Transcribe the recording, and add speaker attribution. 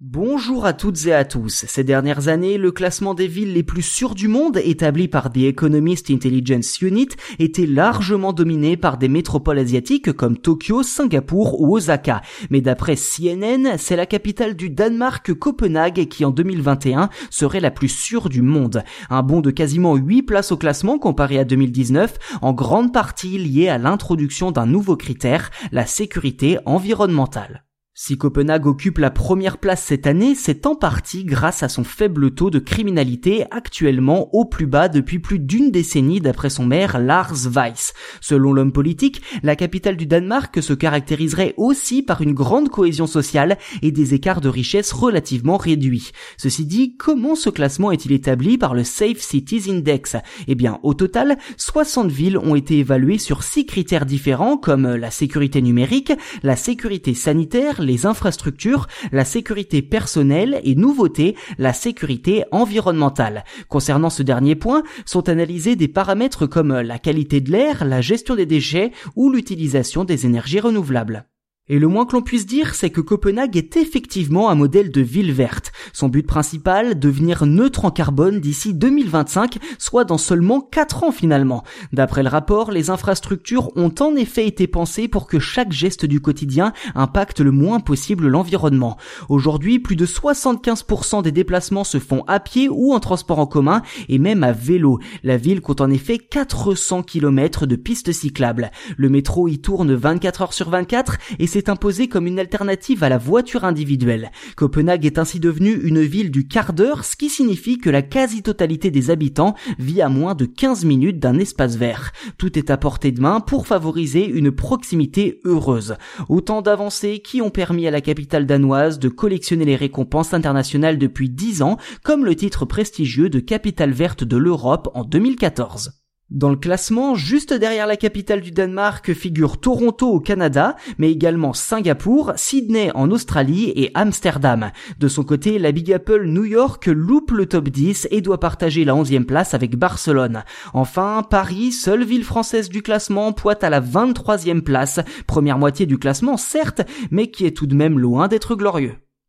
Speaker 1: Bonjour à toutes et à tous. Ces dernières années, le classement des villes les plus sûres du monde, établi par The Economist Intelligence Unit, était largement dominé par des métropoles asiatiques comme Tokyo, Singapour ou Osaka. Mais d'après CNN, c'est la capitale du Danemark, Copenhague, qui en 2021 serait la plus sûre du monde. Un bond de quasiment 8 places au classement comparé à 2019, en grande partie lié à l'introduction d'un nouveau critère, la sécurité environnementale. Si Copenhague occupe la première place cette année, c'est en partie grâce à son faible taux de criminalité actuellement au plus bas depuis plus d'une décennie d'après son maire Lars Weiss. Selon l'homme politique, la capitale du Danemark se caractériserait aussi par une grande cohésion sociale et des écarts de richesse relativement réduits. Ceci dit, comment ce classement est-il établi par le Safe Cities Index? Eh bien, au total, 60 villes ont été évaluées sur 6 critères différents comme la sécurité numérique, la sécurité sanitaire, les infrastructures, la sécurité personnelle et nouveauté, la sécurité environnementale. Concernant ce dernier point, sont analysés des paramètres comme la qualité de l'air, la gestion des déchets ou l'utilisation des énergies renouvelables. Et le moins que l'on puisse dire, c'est que Copenhague est effectivement un modèle de ville verte. Son but principal, devenir neutre en carbone d'ici 2025, soit dans seulement 4 ans finalement. D'après le rapport, les infrastructures ont en effet été pensées pour que chaque geste du quotidien impacte le moins possible l'environnement. Aujourd'hui, plus de 75% des déplacements se font à pied ou en transport en commun et même à vélo. La ville compte en effet 400 km de pistes cyclables. Le métro y tourne 24 heures sur 24 et c'est s'est imposé comme une alternative à la voiture individuelle. Copenhague est ainsi devenue une ville du quart d'heure, ce qui signifie que la quasi-totalité des habitants vit à moins de 15 minutes d'un espace vert. Tout est à portée de main pour favoriser une proximité heureuse. Autant d'avancées qui ont permis à la capitale danoise de collectionner les récompenses internationales depuis 10 ans, comme le titre prestigieux de capitale verte de l'Europe en 2014. Dans le classement, juste derrière la capitale du Danemark figurent Toronto au Canada, mais également Singapour, Sydney en Australie et Amsterdam. De son côté, la Big Apple New York loupe le top 10 et doit partager la 11e place avec Barcelone. Enfin, Paris, seule ville française du classement, poite à la 23e place, première moitié du classement certes, mais qui est tout de même loin d'être glorieux.